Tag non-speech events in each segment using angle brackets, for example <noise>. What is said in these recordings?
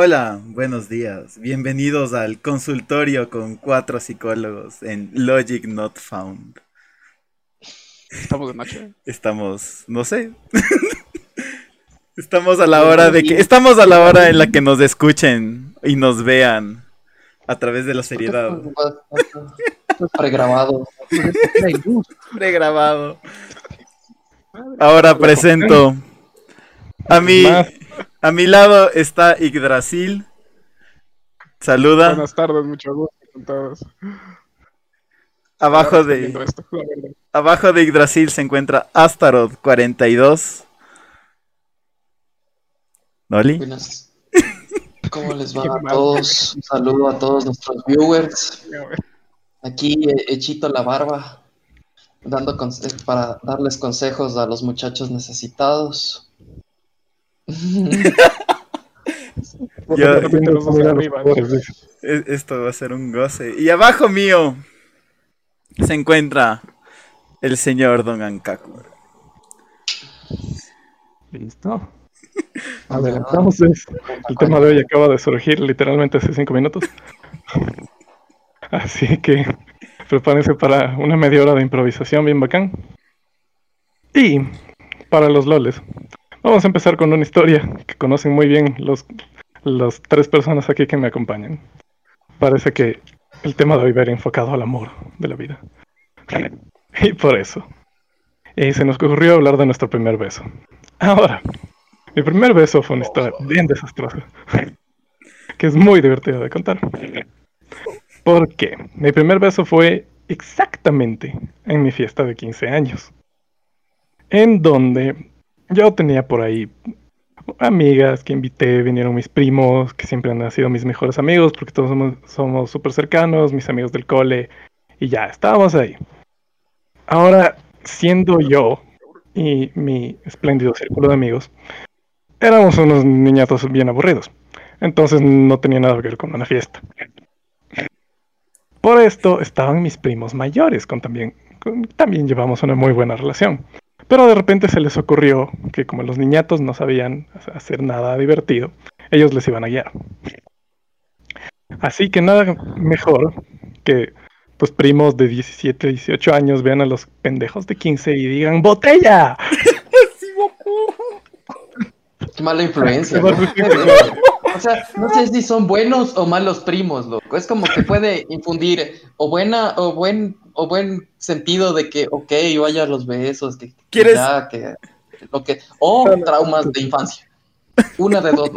Hola, buenos días. Bienvenidos al consultorio con cuatro psicólogos en Logic Not Found. Estamos de noche. Estamos, no sé. <laughs> Estamos a la hora de que estamos a la hora en la que nos escuchen y nos vean a través de la seriedad. Pregrabado. Pregrabado. Ahora presento a mi a mi lado está Yggdrasil. Saluda. Buenas tardes, mucho gusto con todos. Abajo de Abajo de Yggdrasil se encuentra Astaroth 42. ¿Noli? Buenas. ¿Cómo les va <laughs> a todos? Un saludo a todos nuestros viewers. Aquí hechito la barba, dando para darles consejos a los muchachos necesitados. <laughs> esto va a ser un goce. Y abajo mío se encuentra el señor Don Ankaku. Listo. <laughs> Adelantamos. El tema de hoy acaba de surgir literalmente hace cinco minutos. <laughs> Así que prepárense para una media hora de improvisación bien bacán. Y para los loles, vamos a empezar con una historia que conocen muy bien los, las tres personas aquí que me acompañan. Parece que el tema de hoy va a ir enfocado al amor de la vida. <laughs> Y por eso. Y se nos ocurrió hablar de nuestro primer beso. Ahora, mi primer beso fue una historia bien desastrosa. Que es muy divertida de contar. Porque mi primer beso fue exactamente en mi fiesta de 15 años. En donde yo tenía por ahí amigas que invité, vinieron mis primos, que siempre han sido mis mejores amigos, porque todos somos súper cercanos, mis amigos del cole, y ya, estábamos ahí. Ahora, siendo yo y mi espléndido círculo de amigos, éramos unos niñatos bien aburridos. Entonces no tenía nada que ver con una fiesta. Por esto estaban mis primos mayores, con también, también llevamos una muy buena relación. Pero de repente se les ocurrió que como los niñatos no sabían hacer nada divertido, ellos les iban a guiar. Así que nada mejor que pues primos de 17, 18 años vean a los pendejos de 15 y digan ¡Botella! <laughs> Qué mala influencia. o sea, no sé si son buenos o malos primos, loco. Es como que puede infundir o buena o buen o buen sentido de que, ok, vaya a los besos, que, ¿Quieres? Ya, que lo que o traumas de infancia. Una de dos.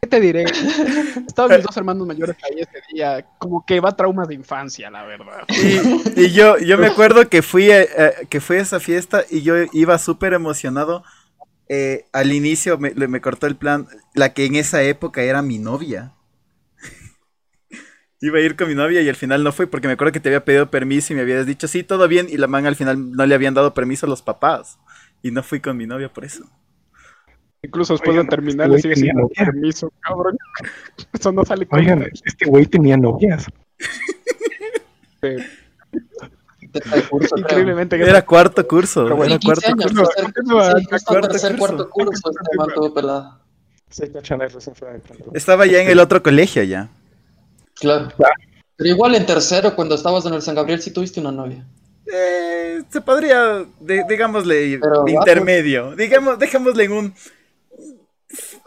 ¿Qué te diré? <laughs> Estaban mis dos hermanos mayores ahí ese día, como que va traumas de infancia, la verdad. Y, yo, yo me acuerdo que fui, eh, que fui a esa fiesta y yo iba súper emocionado eh, al inicio me, me, cortó el plan, la que en esa época era mi novia. Iba a ir con mi novia y al final no fue porque me acuerdo que te había pedido permiso y me habías dicho, sí, todo bien, y la man al final no le habían dado permiso a los papás. Y no fui con mi novia por eso. Incluso después de terminar le sigue sin permiso, cabrón. <laughs> Eso no sale con Oigan, este güey tenía novias. Increíblemente. Era cuarto curso. era cuarto curso. cuarto curso. Estaba ya en el otro colegio ya. Claro. Pero igual en tercero, cuando estabas en el San Gabriel, sí tuviste una novia. Eh, se podría, digámosle, intermedio. Digamos, dejémosle en un.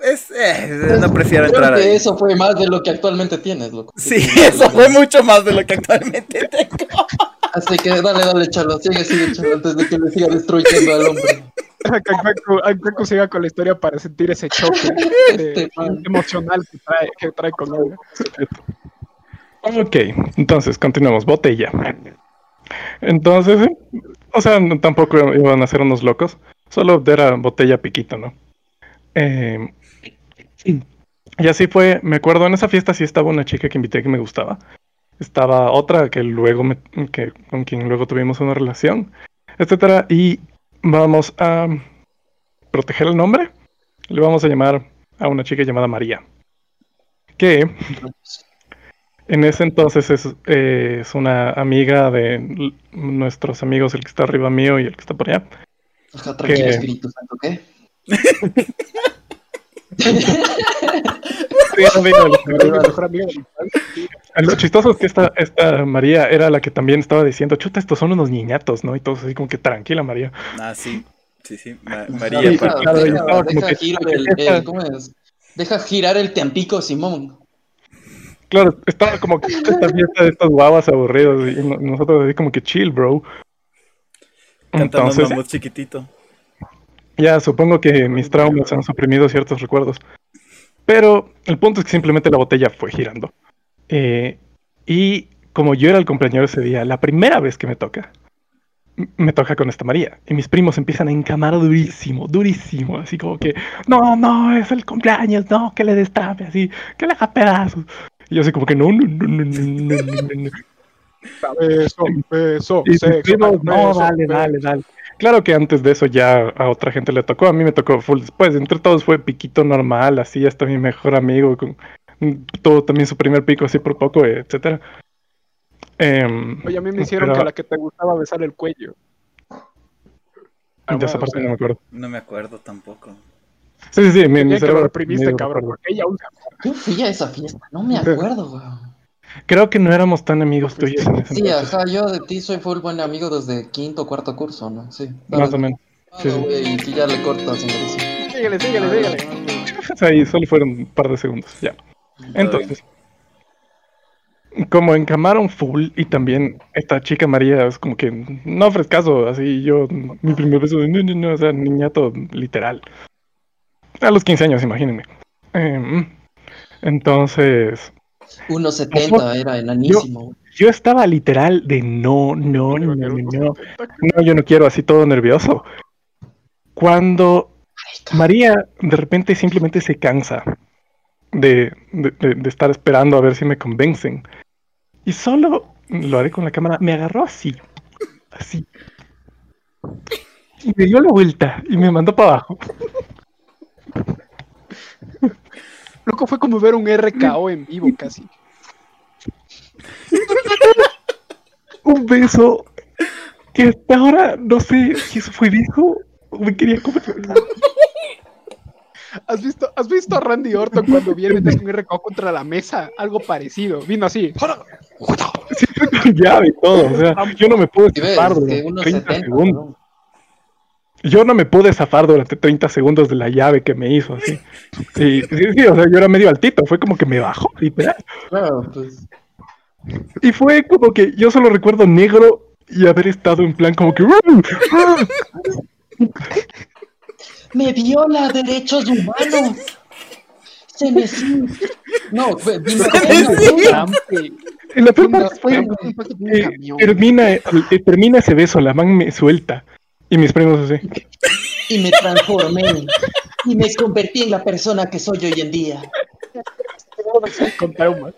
Es, eh, no prefiero Creo entrar que ahí. Eso fue más de lo que actualmente tienes, loco. Sí, <laughs> eso fue mucho más de lo que actualmente tengo. <laughs> Así que dale, dale, chalo, sigue, sigue, chalo, antes de que le siga destruyendo al hombre. <laughs> Que siga con la historia para sentir ese choque este emocional que trae, que trae con él. Ok, entonces continuamos. Botella. Entonces, o sea, tampoco iban a ser unos locos. Solo era botella piquito, ¿no? Eh, y así fue. Me acuerdo en esa fiesta sí estaba una chica que invité que me gustaba estaba otra que luego que, con quien luego tuvimos una relación, etcétera, y vamos a proteger el nombre. Le vamos a llamar a una chica llamada María, que en ese entonces es, es una amiga de nuestros amigos, el que está arriba mío y el que está por allá. tranquilo, Espíritu Santo, ¿qué? <laughs> Lo chistoso es que esta, esta María era la que también estaba diciendo, chuta, estos son unos niñatos, ¿no? Y todos así como que tranquila, María. Ah, sí. Sí, sí. María. deja, girar el tempico, Simón. Claro, estaba como que <laughs> esta fiesta de estos guavas aburridos y nosotros así como que chill, bro. Entonces, chiquitito. Ya, supongo que mis traumas han suprimido ciertos recuerdos. Pero el punto es que simplemente la botella fue girando. Eh, y como yo era el compañero ese día, la primera vez que me toca, me toca con esta María. Y mis primos empiezan a encamar durísimo, durísimo. Así como que, no, no, es el cumpleaños, no, que le destape, así, que le haga pedazos. Y yo así como que, no, no, no, no, no, no, no. Beso, beso, y sexo, no, dale, dale, dale. Claro que antes de eso ya a otra gente le tocó, a mí me tocó full después. Entre todos fue piquito normal, así hasta mi mejor amigo, con todo también su primer pico así por poco, etcétera. Em, Oye, a mí me hicieron que a la que te gustaba besar el cuello. de esa parte no me acuerdo. No me acuerdo tampoco. Sí, sí, sí, mi, mi cerebro. Lo cabrón, porque ella Yo fui a esa fiesta, no me acuerdo. Creo que no éramos tan amigos tuyos en ese Sí, ajá, yo de ti soy full buen amigo desde quinto o cuarto curso, ¿no? Sí. Más o menos. Sí, güey, y ya le cortas, Síguele, síguele, síguele. <laughs> Ahí solo fueron un par de segundos, ya. Entonces, como encamaron full y también esta chica María es como que no caso, así yo, mi primer beso, no, no, no, o sea, niñato literal. A los 15 años, imagínense. Em, entonces, 1.70 era enanísimo. Yo, estaba literal de no, no, no, no, no, no, yo no quiero así todo nervioso. Cuando María de repente simplemente se cansa de, de, estar esperando a ver si me convencen. Y solo, lo haré con la cámara, me agarró así, así. Y me dio la vuelta y me mandó para abajo. <laughs> Loco, fue como ver un RKO en vivo casi. <laughs> un beso que hasta ahora no sé si eso fue viejo o me quería comer. ¿Has visto, ¿Has visto a Randy Orton cuando viene de un RKO contra la mesa? Algo parecido. Vino así. Sí, con llave y todo. O sea, yo no me pude zafar durante 30 segundos. Yo no me pude zafar durante 30 segundos de la llave que me hizo así. Sí, sí, sí, o sea, yo era medio altito. Fue como que me bajó, literal. Claro, pues. Y fue como que yo solo recuerdo negro y haber estado en plan como que. Me viola derechos humanos. Se me No, fue. En la primera fue. termina, eh, termina ese beso, la man me suelta. Y mis primos así. Y me transformé. Y me convertí en la persona que soy hoy en día. Con traumas.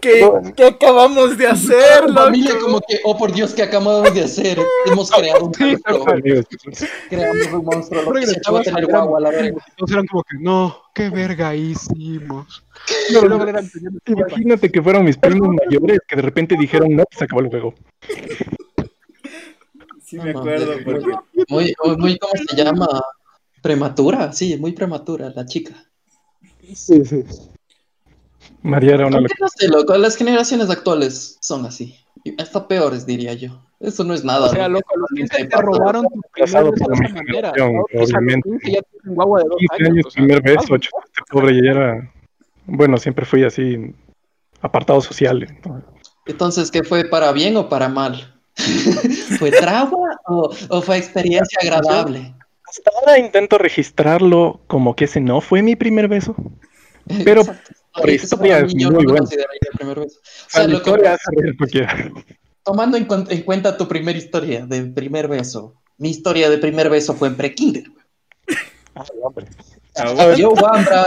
¿Qué, ¿Qué, acabamos de hacer? La familia como que, oh por Dios, ¿qué acabamos de hacer? Hemos creado un monstruo. Creamos un monstruo. Lo que se echó a tener guagua la verga. Entonces eran como que, no, qué verga hicimos. imagínate que fueron mis primos mayores que de repente dijeron, no, se acabó el juego. Sí me acuerdo. Porque... Muy, muy, ¿cómo se llama? Prematura, sí, muy prematura la chica. Sí, sí. María era una loco, las generaciones actuales son así. Hasta peores, diría yo. Eso no es nada. O sea, loco, los que te robaron tu casado por mi generación, obviamente. Ya guagua de dos 15 años, años primer beso, este pobre, ya era... Bueno, siempre fui así, apartado social. Entonces, ¿qué fue para bien o para mal? <laughs> ¿Fue trauma o, o, fue experiencia agradable? Hasta ahora intento registrarlo como que ese no fue mi primer beso. <laughs> Pero por historia es muy bueno. <laughs> Tomando en, en, cuenta tu primera historia de primer beso, mi historia de primer beso fue en pre-kinder. Ah, <laughs> yo, Wambra,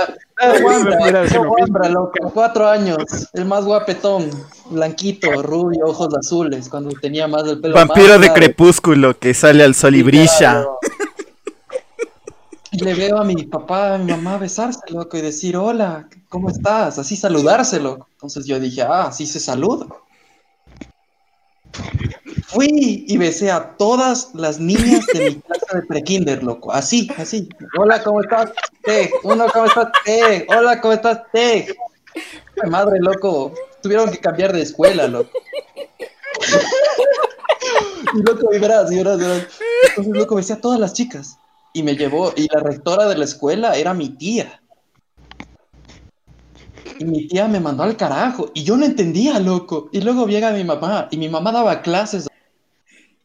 Wambra, yo, Wambra, loco, cuatro años, el más guapetón, blanquito, rubio, ojos azules, cuando tenía más del pelo. Vampiro de crepúsculo que sale al sol y brilla. Y le veo a mi papá, a mi mamá besarse, loco, y decir, hola, ¿cómo estás? Así saludárselo. Entonces yo dije, ah, así se saluda. Fui y besé a todas las niñas de mi clase de prekinder, loco. Así, así. Hola, ¿cómo estás? Te. Uno, ¿cómo estás? Te. Hola, ¿cómo estás? Te. Madre, loco. Tuvieron que cambiar de escuela, loco. y loco, y verás. Entonces, loco, me decía todas las chicas. Y me llevó, y la rectora de la escuela era mi tía. Y mi tía me mandó al carajo. Y yo no entendía, loco. Y luego llega mi mamá. Y mi mamá daba clases.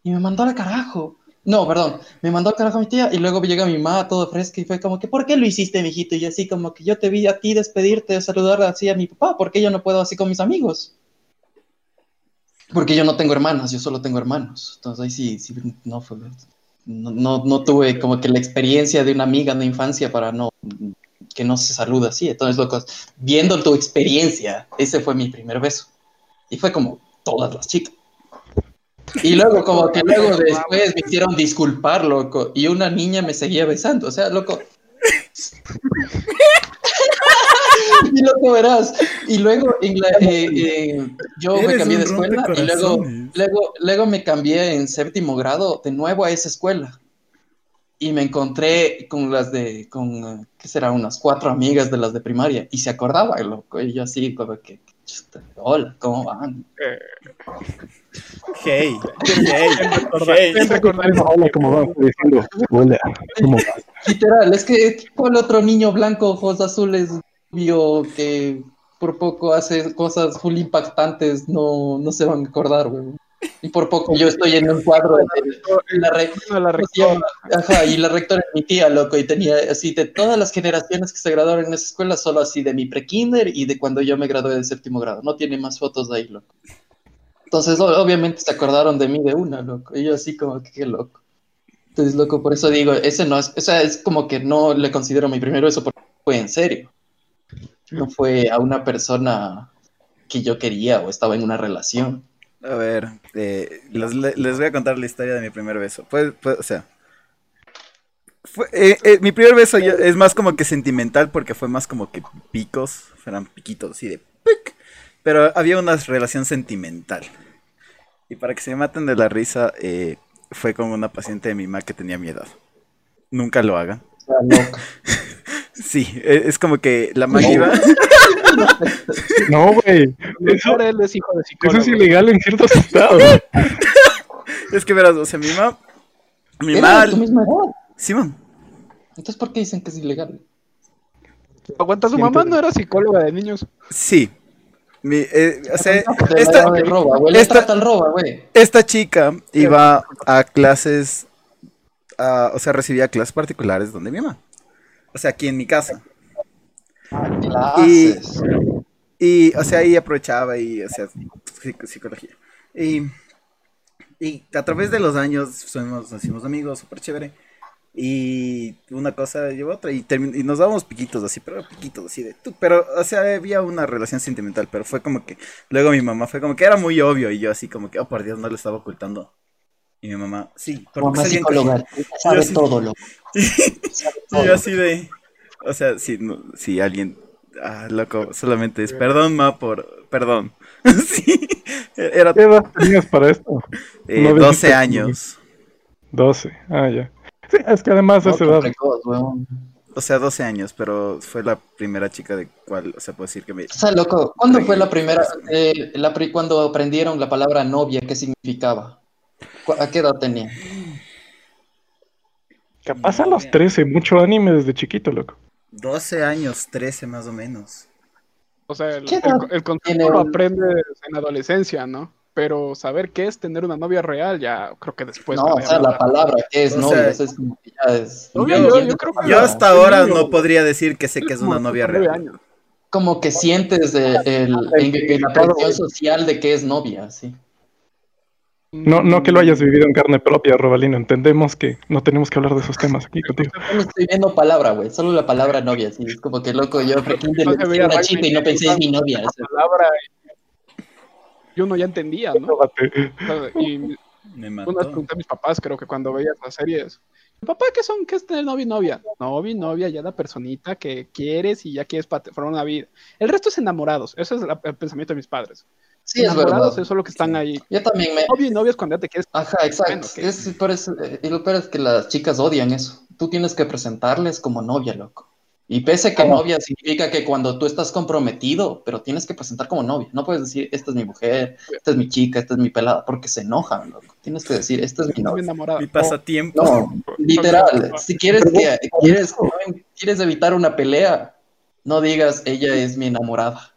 Y me mandó al carajo. No, perdón. Me mandó al carajo mi tía. Y luego llega mi mamá todo fresca. Y fue como que, ¿por qué lo hiciste, mijito? Y así como que yo te vi a ti despedirte, saludar así a mi papá. ¿Por qué yo no puedo así con mis amigos? Porque yo no tengo hermanas, yo solo tengo hermanos. Entonces ahí sí, sí no, fue, no, no, no tuve como que la experiencia de una amiga de infancia para no que no se saluda así. Entonces, loco, viendo tu experiencia, ese fue mi primer beso. Y fue como todas las chicas. Y luego, como que luego después me hicieron disculpar, loco. Y una niña me seguía besando. O sea, loco. y loco verás. Y luego eh, eh, yo me cambié de escuela y luego, luego, luego me cambié en séptimo grado de nuevo a esa escuela y me encontré con las de, con, ¿qué será? Unas cuatro amigas de las de primaria y se acordaba, loco, y yo así como que, hola, ¿cómo van? Hey, hey, <laughs> hey. Hola, ¿cómo van? Hola, ¿cómo van? Literal, es que, ¿cuál otro niño blanco, ojos azules, vio que por poco hace cosas full impactantes, no, no se van a acordar, güey? Y por poco yo estoy en un cuadro de, la, rectora. Ajá, y la rectora es mi tía, loco, y tenía así de todas las generaciones que se graduaron en esa escuela, solo así de mi pre-kinder y de cuando yo me gradué de séptimo grado. No tiene más fotos de ahí, loco. Entonces, obviamente se acordaron de mí de una, loco. Y yo así como que qué loco. Entonces, loco, por eso digo, ese no es, o sea, es como que no le considero mi primer beso porque fue en serio. No fue a una persona que yo quería o estaba en una relación. A ver, eh, les, voy a contar la historia de mi primer beso. Pues, pues o sea, eh, eh, mi primer beso es más como que sentimental porque fue más como que picos, fueran piquitos así de pic, pero había una relación sentimental. Y para que se me maten de la risa, fue con una paciente de mi mamá que tenía mi edad. Nunca lo hagan. <laughs> sí, e, es como que la mamá iba... <laughs> No, güey. Eso, es hijo de Eso es ilegal en ciertos estados. <laughs> es que verás, o sea, mi mamá. Mi mamá. Sí, mam. Entonces, ¿por qué dicen que es ilegal? ¿Aguanta su mamá no era psicóloga de niños? Sí. Mi, eh, o sea, esta, roba, güey. Esta, roba, güey. esta chica iba a clases, a, o sea, recibía clases particulares donde mi mamá. O sea, aquí en mi casa. Y, y, o sea, ahí aprovechaba y, o sea, psicología. Y, y a través de los años somos, nos hicimos amigos, súper chévere. Y una cosa llevó otra y, y nos dábamos piquitos así, pero piquitos así de tú. Pero, o sea, había una relación sentimental, pero fue como que. Luego mi mamá fue como que era muy obvio y yo así como que, oh por Dios, no lo estaba ocultando. Y mi mamá, sí, porque mamá psicóloga, sabe todo, lo. <laughs> y yo así de. O sea, si, si alguien. Ah, loco, solamente es perdón, ma, por. Perdón. <laughs> sí. Era... ¿Qué edad tenías para esto? Eh, 12 años. 12, ah, ya. Sí, es que además esa edad. O sea, 12 años, pero fue la primera chica de cual, o sea, puedo decir que me... O sea, loco, ¿cuándo fue la primera, eh, la, cuando aprendieron la palabra novia, qué significaba? ¿A qué edad tenía? Capaz a los 13, mucho anime desde chiquito, loco. 12 años, 13 más o menos. O sea, el, el, concepto lo aprendes en adolescencia, ¿no? Pero saber qué es tener una novia real, ya creo que después. No, o sea, la palabra que es novia, es como que ya es. yo, hasta ahora no podría decir que sé que es una novia real. Como que sientes el, el, la presión social de que es novia, sí. No, no que lo hayas vivido en carne propia, Robalino. Entendemos que no tenemos que hablar de esos temas aquí contigo. No estoy viendo palabra, güey. Solo la palabra novia. Sí. Es como que loco, yo pretendo una chica y no pensé en mi novia. Palabra. Y uno ya entendía, ¿no? y me mató. Una pregunté a mis papás, creo que cuando veías las series. Papá, ¿qué son? ¿Qué es tener novio y novia? Novio y novia, ya la personita que quieres y ya quieres formar una vida. El resto es enamorados. Ese es el pensamiento de mis padres. Sí, es verdad. Eso es lo que están ahí. Yo también me. Novio y novios cuando ya te quieres. Ajá, exacto. es, por eso, y lo peor es que las chicas odian eso. Tú tienes que presentarles como novia, loco. Y pese que novia significa que cuando tú estás comprometido, pero tienes que presentar como novia. No puedes decir, esta es mi mujer, esta es mi chica, esta es mi pelada, porque se enojan, loco. Tienes que decir, esta es mi novia. Mi pasatiempo. No, literal. Si quieres, que, quieres, quieres evitar una pelea, no digas, ella es mi enamorada.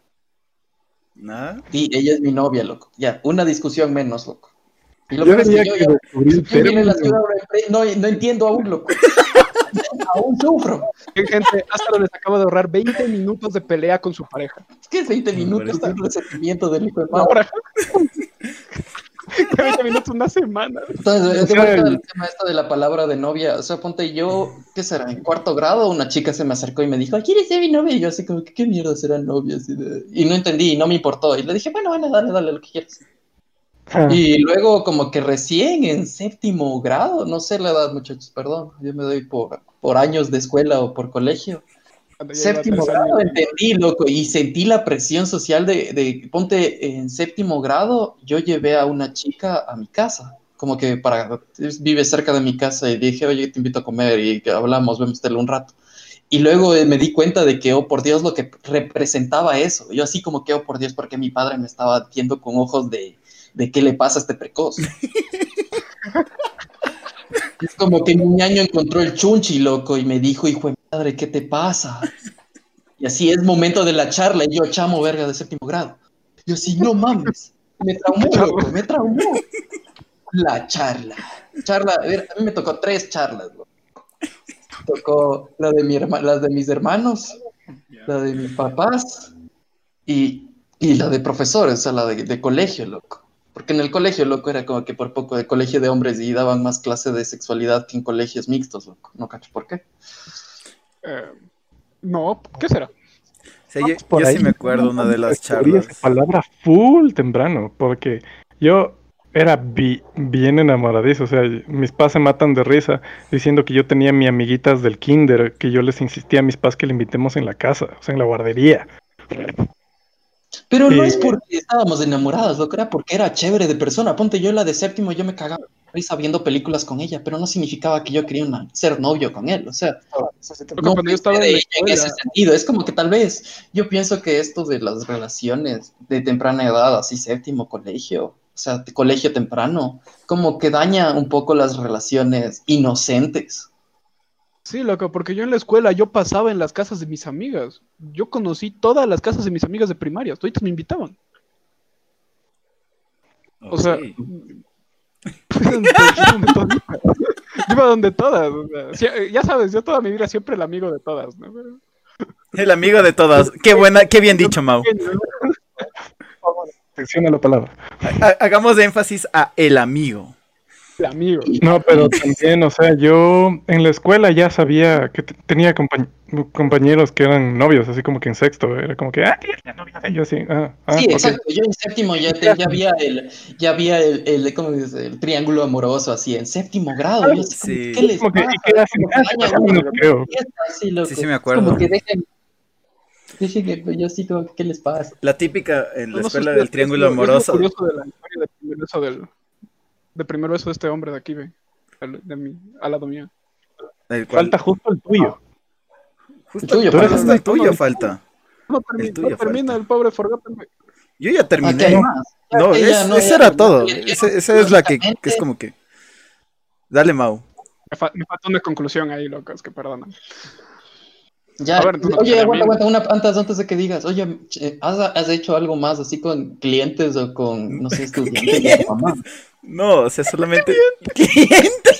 ¿Nada? Sí, ella es mi novia, loco. Ya, una discusión menos, loco. Y lo peor es que yo, yo, la ciudad, no, no entiendo aún, loco. <laughs> aún sufro. Gente, hasta les acaba de ahorrar 20 minutos de pelea con su pareja. Es que es 20 minutos de resentimiento del hijo de madre. <laughs> 20 minutos, una semana. Entonces, de el tema esto de la palabra de novia. O sea, ponte yo, ¿qué será? En cuarto grado, una chica se me acercó y me dijo, ¿quieres ser mi novia? Y yo así como, ¿qué mierda será novia? Así de... Y no entendí, y no me importó. Y le dije, bueno, bueno, dale, dale, lo que quieras. Ah. Y luego como que recién en séptimo grado, no sé la edad muchachos, perdón, yo me doy por, por años de escuela o por colegio. Séptimo grado entendí, loco, y sentí la presión social de, de, ponte en séptimo grado, yo llevé a una chica a mi casa, como que para, vive cerca de mi casa y dije, oye, te invito a comer y que hablamos, vemos tele un rato. Y luego eh, me di cuenta de que, oh, por Dios, lo que representaba eso. Yo así como que, oh, por Dios, porque mi padre me estaba viendo con ojos de, de qué le pasa a este precoz. <laughs> es como que mi año encontró el chunchi, loco, y me dijo, hijo de madre, ¿qué te pasa? Y así es momento de la charla, y yo, chamo, verga, de séptimo grado. Yo, sí, no mames, me traumó, loco, me traumó. La charla. Charla, a, ver, a mí me tocó tres charlas, loco. Tocó la de, mi las de mis hermanos, la de mis papás y, y la de profesores, o sea, la de, de colegio, loco. Porque en el colegio, loco, era como que por poco de colegio de hombres y daban más clase de sexualidad que en colegios mixtos, loco. No cacho por qué. Eh, no, ¿qué será? yo, sí me acuerdo una de las charlas. palabra full temprano, porque yo era bien enamoradizo, o sea, mis padres se matan de risa diciendo que yo tenía mi amiguitas del kinder, que yo les insistía a mis padres que le invitemos en la casa, o sea, en la guardería. Pero no es porque estábamos enamorados, lo que era porque era chévere de persona. Ponte yo la de séptimo, yo me cagaba risa viendo películas con ella, pero no significaba que yo quería ser novio con él. O sea, no yo estaba en, en, ese sentido. Es como que tal vez yo pienso que esto de las relaciones de temprana edad, así séptimo colegio, o sea, de colegio temprano, como que daña un poco las relaciones inocentes. Sí, loco, porque yo en la escuela yo pasaba en las casas de mis amigas. Yo conocí todas las casas de mis amigas de primaria, todos me invitaban. O sea, <laughs> iba donde todas. ya sabes, yo toda mi vida siempre el amigo de todas, El amigo de todas. Qué buena, qué bien dicho, Mau. Atención a la palabra. Hagamos énfasis a el amigo amigo. No, pero también, o sea, yo en la escuela ya sabía que tenía compañeros que eran novios, así como que en sexto, era como que, ah, tienes novia, yo así, ah, ah, Sí, exacto, yo en séptimo ya, ya había el, ya había el, el, ¿cómo dice? el triángulo amoroso, así, en séptimo grado, yo sí. ¿qué les pasa? Sí, sí, sí, me acuerdo. Como que dejen, dejen que yo así como, ¿qué les pasa? La típica en la escuela del triángulo amoroso. Es curioso de la historia de del de primer beso de este hombre de aquí, ve. De mí, al lado mío. Falta justo el tuyo. Justo el tuyo, falta. El tuyo falta. No, termina, el, tuyo termina el pobre Forgotten. Yo ya terminé. No, es, no, ese era todo. Esa es la que, que, es como que. Dale, Mau. Me, fa me falta una conclusión ahí, locos, que perdonan. Ya, oye, aguanta, aguanta, una, antes, antes de que digas, oye, ¿has, ¿has, hecho algo más así con clientes o con, no sé, estudiantes mamá? <laughs> No, o sea, solamente <laughs> clientes.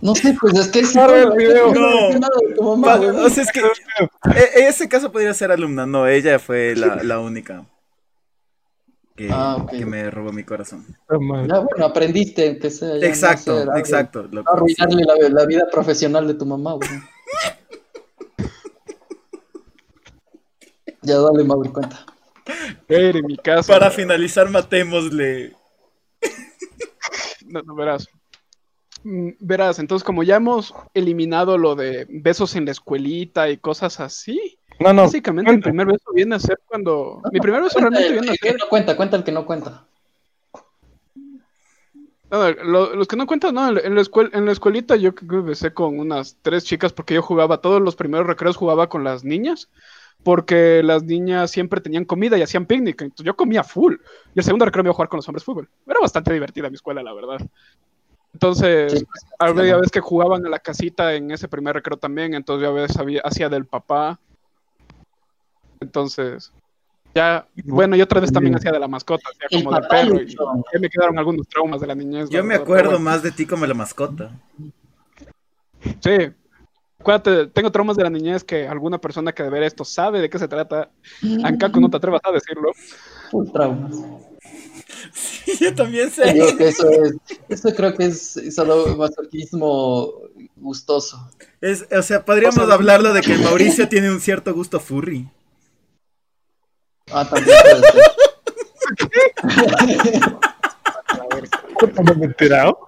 No sé, pues es que es el video. No, mamá, o sea, es que e, ese caso podría ser alumna, no, ella fue la, la única que, ah, que, me robó mi corazón. Ya, bueno, aprendiste que sea. Exacto, no exacto. arruinarle la, la, vida profesional de tu mamá, güey. <laughs> Ya dale, Mauro, cuenta. en mi. Para finalizar, matémosle. <laughs> No, no verás. Mm, verás, entonces como ya hemos eliminado lo de besos en la escuelita y cosas así, no, no. Básicamente el primer beso viene a ser cuando. Mi primer beso realmente viene a ser. no cuenta, cuenta el que no cuenta. los que no cuentan, no, en la, escuela, en la escuelita yo besé con unas tres chicas porque yo jugaba, todos los primeros recreos jugaba con las niñas, porque las niñas siempre tenían comida y hacían picnic, entonces yo comía full. Y el segundo recreo me iba a jugar con los hombres fútbol. Era bastante divertida mi escuela, la verdad. Entonces, había veces que jugaban en la casita en ese primer recreo también, entonces yo a veces hacía del papá entonces, ya, bueno, y otra vez también hacía de la mascota, hacía como de perro, y ya me quedaron algunos traumas de la niñez. Yo me acuerdo más de ti como la mascota. Sí, acuérdate, tengo traumas de la niñez que alguna persona que de ver esto sabe de qué se trata. Ancaco, no te atrevas a decirlo. Full traumas. Sí, yo también sé. eso, es, eso creo que es solo masoquismo gustoso. Es, o sea, podríamos hablarlo de que <laughs> Mauricio tiene un cierto gusto furry. Ah, también puede <laughs> me he enterado?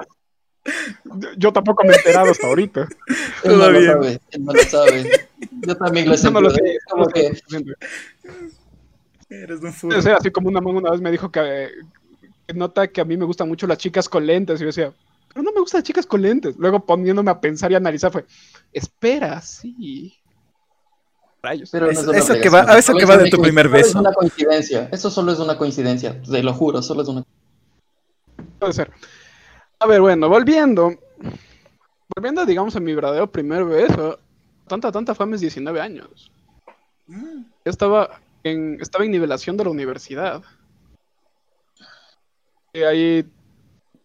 <laughs> Yo tampoco me he enterado hasta ahorita. <laughs> Él no lo sabe, él no lo sabe. Yo también lo sé. No lo sé. Como que... Eres un furry. O sea, así como una una vez me dijo que, que, nota que a mí me gustan mucho las chicas con lentes. Y yo decía, pero no me gustan las chicas con lentes. Luego poniéndome a pensar y analizar fue, espera, sí. Pero eso, que va, a eso que va de tu primer beso. Es una coincidencia. Eso solo es una coincidencia. Te lo juro, solo es una. Puede ser. A ver, bueno, volviendo. Volviendo, digamos, a mi verdadero primer beso. Tanta, tanta fue a mis 19 años. Mm. Yo estaba en, estaba en nivelación de la universidad. Y ahí,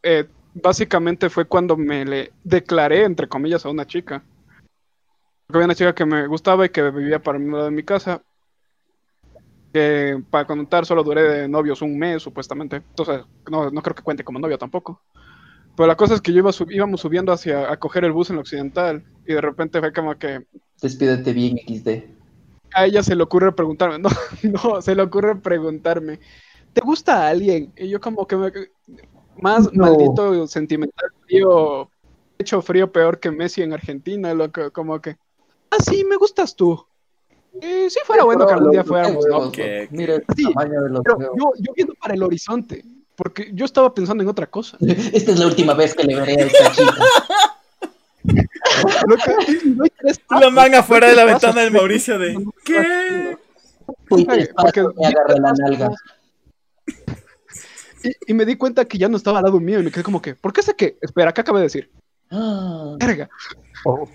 eh, básicamente fue cuando me le declaré, entre comillas, a una chica había una chica que me gustaba y que vivía para mi lado de mi casa. Que para contar solo duré de novios un mes, supuestamente. Entonces, no, no creo que cuente como novio tampoco. Pero la cosa es que yo iba íbamos subiendo hacia a coger el bus en la occidental y de repente fue como que... Despídete bien, XD. A ella se le ocurre preguntarme, <laughs> no, no, se le ocurre preguntarme, ¿te gusta alguien? Y yo como que me... Más maldito sentimental frío, hecho frío peor que Messi en Argentina, loco, como que ah, sí, me gustas tú. Eh, sí, fuera bueno que algún día fuéramos, ¿no? Mira el tamaño de los pero yo, yo viendo para el horizonte, porque yo estaba pensando en otra cosa. <laughs> Esta es la última vez que le veré a esta chica. la manga fuera de la ventana del Mauricio de <laughs> ¿qué? Porque, me agarré la nalga. Y, y, me di cuenta que ya no estaba al lado mío y me quedé como que, ¿por qué sé que? Espera, ¿qué acaba de decir? Ah. Verga. Oh.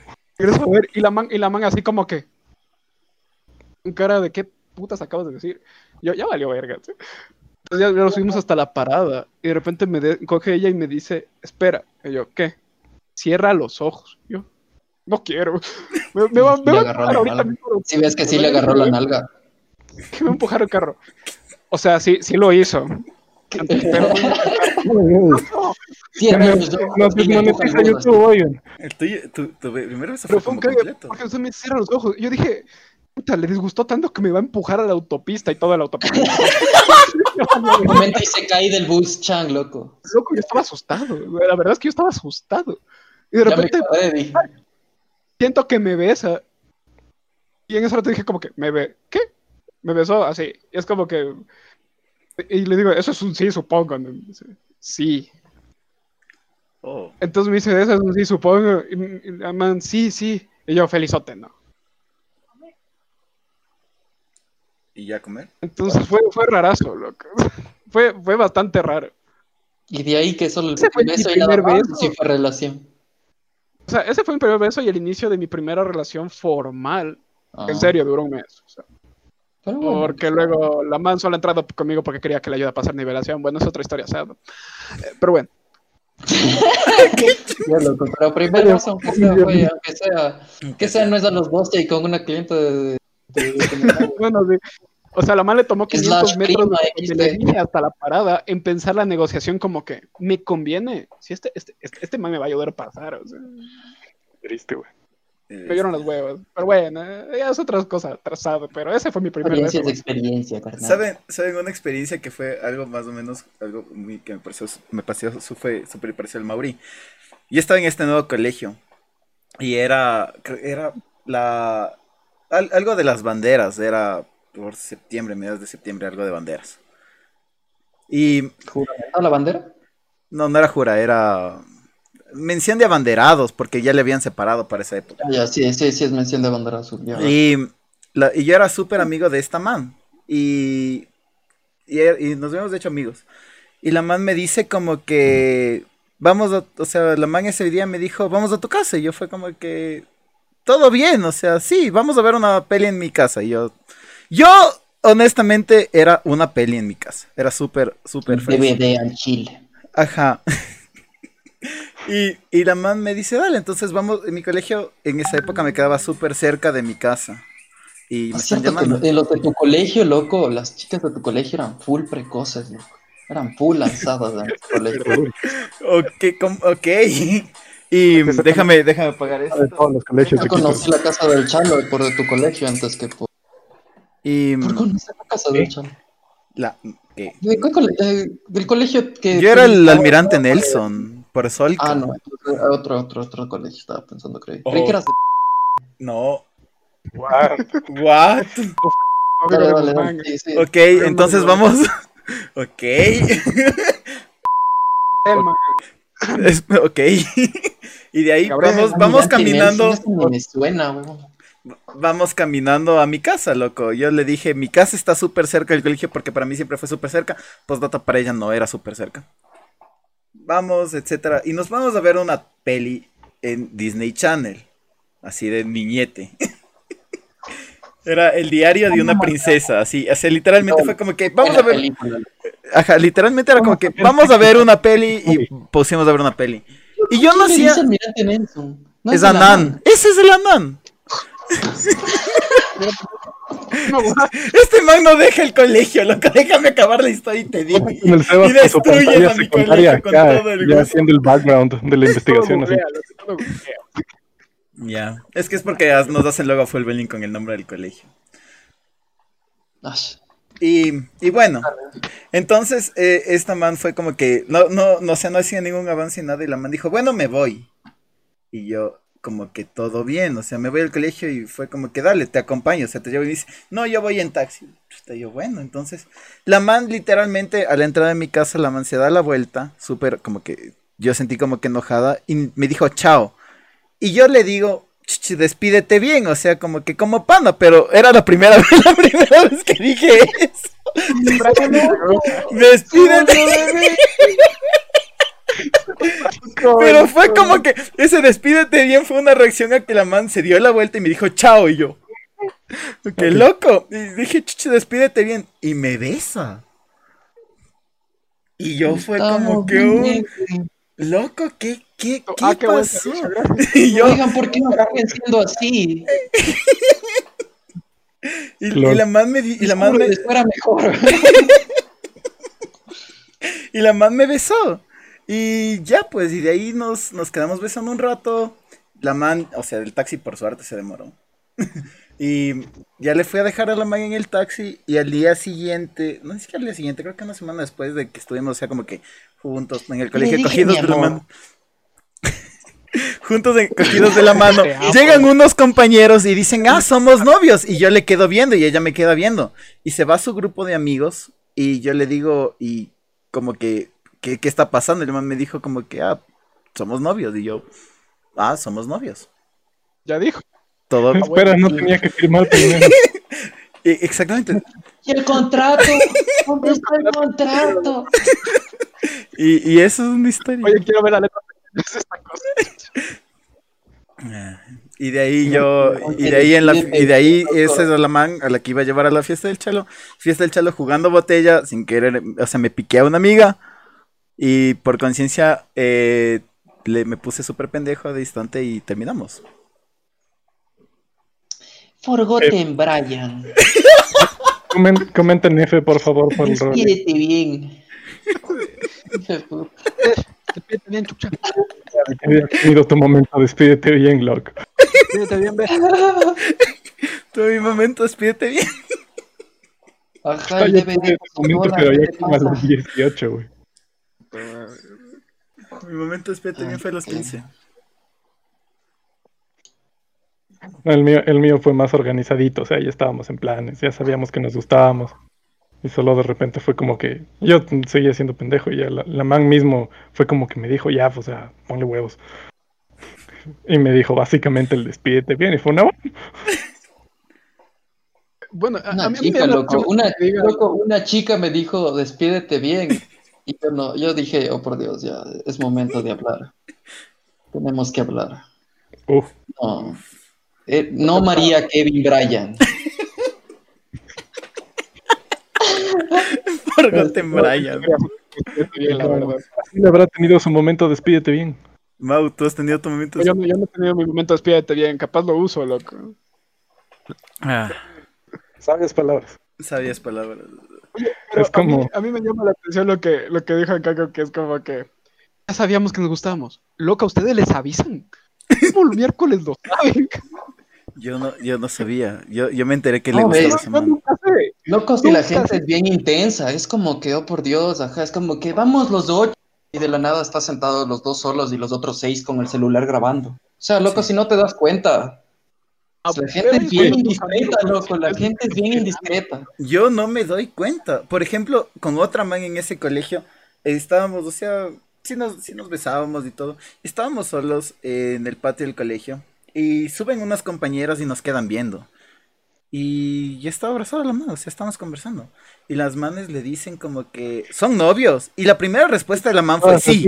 Y la man, y la man así como que. En cara de qué putas acabas de decir. Yo, ya valió verga. Entonces ya, nos subimos hasta la parada. Y de repente me coge ella y me dice, espera. Y yo, ¿qué? Cierra los ojos. Yo, no quiero. <laughs> Me, me va, me a ahorita Si ves que sí le agarró la nalga. Que me empujaron el carro. O sea, sí, sí lo hizo. <laughs> No se monetiza YouTube, oigan. El tuyo, tu, tu primero se fue completo. Porque se me cierran los ojos. Yo dije, puta, le disgustó tanto que me va a empujar a la autopista y toda la autopista. <laughs> <laughs> Un momento y se cae del bus, Chang, loco. Loco, yo estaba asustado. La verdad es que yo estaba asustado. Y de repente siento que me besa. Y en ese rato dije como que, ¿me ve? ¿Qué? Me besó así. Y es como que... Y le digo, eso es un sí, supongo. Sí. Oh. Entonces me dice, eso sí, supongo. Y, man, sí, sí. Y yo, felizote, ¿no? ¿Y ya comer? Entonces fue, fue rarazo, loco. <laughs> fue, fue bastante raro. Y de ahí que solo el ese fue beso primer beso. Sí fue relación. O sea, ese fue mi primer beso y el inicio de mi primera relación formal. En ah. serio, duró un mes. Porque luego la man solo ha entrado conmigo porque quería que le ayude a pasar nivelación. Bueno, es otra historia, ¿sabes? Eh, pero bueno. <laughs> pero primero aunque sea, aunque sea, que sea no es a los 12 y con una cliente de, <laughs> bueno, sí. O sea, la man le tomó 500 metros de la línea hasta la parada en pensar la negociación como que me conviene. Si este, este, este, este man me va a ayudar a pasar. O sea. Triste, güey. Me dieron los huevos. Pero bueno, ya es otra cosa trazado. Pero ese fue mi primer experiencia de experiencia, carnal. ¿Saben, ¿Saben una experiencia que fue algo más o menos, algo muy que me pareció, me pareció, fue súper parecido al Mauri? yo estaba en este nuevo colegio y era, era la, algo de las banderas, era por septiembre, mediados de septiembre, algo de banderas. Y... la bandera? No, no era jura, era mención de abanderados, porque ya le habían separado para esa época. Ya, sí, sí, sí, es mención de abanderados. Y, y yo era súper amigo de esta man. Y, y, nos habíamos hecho amigos. Y la man me dice como que vamos a, o sea, la man ese día me dijo, vamos a tu casa. Y yo fue como que, todo bien, o sea, sí, vamos a ver una peli en mi casa. Y yo, yo, honestamente, era una peli en mi casa. Era súper, súper feliz. DVD al chile. Ajá. <laughs> y, y la man me dice, dale, entonces vamos, en mi colegio en esa época me quedaba súper cerca de mi casa. Y me están llamando. En los de tu colegio, loco, las chicas de tu colegio eran full precoces, loco. Eran full lanzadas en tu <laughs> colegio. ok, ok. Y déjame, déjame pagar esto. Yo conocí la casa del Chalo por de tu colegio antes que por. Y... ¿Por conocí la casa del Chalo? La, ¿qué? del colegio que. Yo era el almirante Nelson, por eso el... Ah, no, otro, otro, otro colegio estaba pensando, creí. Creí que eras de. No, What? What? Ok, entonces vamos. ok. Ok. <laughs> y de ahí vamos, vamos caminando. Vamos caminando a mi casa, loco. Yo le dije, mi casa está súper cerca del colegio porque para mí siempre fue súper cerca. Pues data para ella no era súper cerca. Vamos, etcétera. Y nos vamos a ver una peli en Disney Channel. Así de niñete. <laughs> Era el diario de una princesa, así, así literalmente fue como que vamos a ver. Ajá, literalmente era como que vamos a ver una peli y pusimos a ver una peli. Y yo no hacía. es Anan. Ese es el Anan. <laughs> este man no deja el colegio, loco. Déjame acabar la historia y te digo. Y destruye a mi colegio con todo el Ya haciendo el background de la investigación. Así. Ya, es que es porque nos hacen luego fue el con el nombre del colegio. Y, y bueno, entonces eh, esta man fue como que, no, no, no, no hacía ningún avance y nada, y la man dijo, bueno, me voy. Y yo, como que todo bien, o sea, me voy al colegio y fue como que, dale, te acompaño, o sea, te llevo y dice, no, yo voy en taxi. Está yo, bueno, entonces, la man literalmente a la entrada de mi casa, la man se da la vuelta, súper como que, yo sentí como que enojada, y me dijo, chao. Y yo le digo, despídete bien, o sea, como que como pana, pero era la primera <laughs> vez, la primera vez que dije eso. <laughs> despídete. <laughs> pero fue como que ese despídete bien fue una reacción a que la man se dio la vuelta y me dijo chao y yo. Qué loco. Y dije, chuchi, despídete bien. Y me besa. Y yo fue como que un... Loco, ¿qué, qué, ah, qué, pasó? <laughs> y yo... Oigan, ¿por qué no están siendo así? <laughs> y, y, la man me... Y la man me... mejor. <laughs> y la man me besó. Y ya, pues, y de ahí nos, nos quedamos besando un rato. La man, o sea, el taxi por suerte se demoró. Y ya le fui a dejar a la man en el taxi y al día siguiente, no sé si al día siguiente, creo que una semana después de que estuvimos, o sea, como que juntos en el colegio cogidos de la mano. <laughs> juntos cogidos de la mano. <laughs> Llegan unos compañeros y dicen, ah, somos novios. Y yo le quedo viendo y ella me queda viendo. Y se va a su grupo de amigos y yo le digo, y como que, ¿qué, qué está pasando? Y el man me dijo como que, ah, somos novios. Y yo, ah, somos novios. Ya dijo. Todo. <laughs> Espera, no tenía que firmar primero. E, exactamente. ¿Y el contrato? ¿Dónde está el contrato? Y, y eso es una historia. Oye, quiero ver la letra esta cosa. Y de ahí yo, y de ahí en la, y de ahí esa es la man a la que iba a llevar a la fiesta del chalo, fiesta del chalo jugando botella, sin querer, o sea, me piqué a una amiga, y por conciencia, eh, le, me puse súper pendejo de distante y terminamos. Forgotten, Brian. comenten F, por favor, por el bien. <laughs> Despídete bien, chucha. Había tenido tu momento, despídete bien, loco. Despídete bien, ve. <laughs> Tu mi momento, despídete bien. Ajá, ya momento, pero ya como a los 18, güey. mi momento despídete bien fue a los 15. El mío, el mío fue más organizadito, o sea, ya estábamos en planes, ya sabíamos que nos gustábamos. Y solo de repente fue como que yo seguía siendo pendejo y ya la, la man mismo fue como que me dijo, ya, o sea, ponle huevos. Y me dijo básicamente el despídete bien y fue una... Bueno, a, Una a mí me chica, da loco, una, que diga- loco, una chica me dijo, despídete bien. Y yo no, yo dije, oh por Dios, ya es momento de hablar. Tenemos que hablar. Uf, No, Eh, no María Kevin Bryan. <laughs> Por la verdad. así le habrá tenido su momento, despídete bien. Mau, tú has tenido tu momento. Yo no, yo no he tenido mi momento despídete bien, capaz lo uso, loco. Ah, Sabias palabras. sabias palabras. Pero Es como- a, mí, a mí me llama la atención lo que, lo que dijo Caco, que es como que ya sabíamos que nos gustábamos. Loca, ustedes les avisan. <laughs> Como el miércoles lo saben. Yo no, yo no sabía. Yo, yo me enteré que No, le gustaba nunca sé. Loco, si la gente es bien intensa, es como que, oh por Dios, ajá, es como que vamos los ocho y de la nada están sentados los dos solos y los otros seis con el celular grabando. O sea, loco, Sí. si no te das cuenta. Ah, La pero gente es bien indiscreta, loco, la gente es bien indiscreta. Yo no me doy cuenta. Por ejemplo, con otra man en ese colegio, estábamos, o sea, sí nos, sí nos besábamos y todo. Estábamos solos en el patio del colegio y suben unas compañeras y nos quedan viendo. Y ya estaba abrazada la mano, o sea, estamos conversando. Y las manes le dicen como que son novios. Y la primera respuesta de la man fue Ah, sí.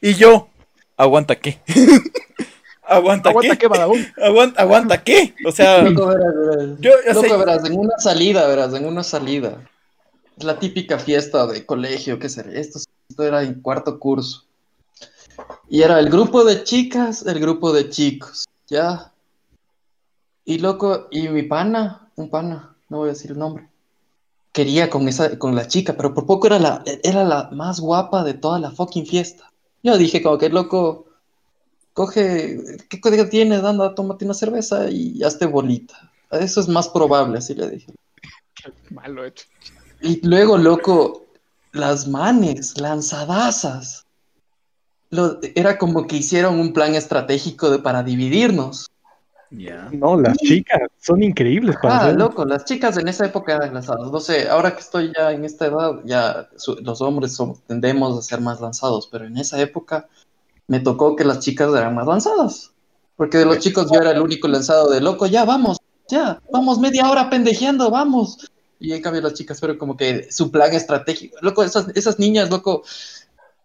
Y yo, ¿aguanta qué? <laughs> ¿Aguanta, Aguanta qué? vagabundo. <laughs> ¿Aguanta, aguanta qué? O sea, Loco, verás, verás. yo, Loco, verás, en una salida, verás, en una salida. Es la típica fiesta de colegio, qué sé, esto, esto era en cuarto curso. Y era el grupo de chicas, el grupo de chicos, ¿ya? Y loco, y mi pana, un pana, no voy a decir el nombre, quería con esa, con la chica, pero por poco era la, era la más guapa de toda la fucking fiesta. Yo dije como que loco, coge, ¿qué código tienes? Anda, tómate una cerveza y hazte bolita. Eso es más probable, así le dije. Qué malo hecho. Y luego, loco, las manes, lanzadazas. Lo- era como que hicieron un plan estratégico de, para dividirnos. ya. No, las chicas son increíbles para Ah, hacer- loco, las chicas en esa época eran lanzadas. No sé, ahora que estoy ya en esta edad, ya su- los hombres son- tendemos a ser más lanzados, pero en esa época me tocó que las chicas eran más lanzadas. Porque de los chicos yo era el único lanzado de loco, ya vamos, ya, vamos media hora pendejeando, vamos. Y en cambio las chicas fueron como que su plan estratégico. Loco, esas, esas niñas, loco,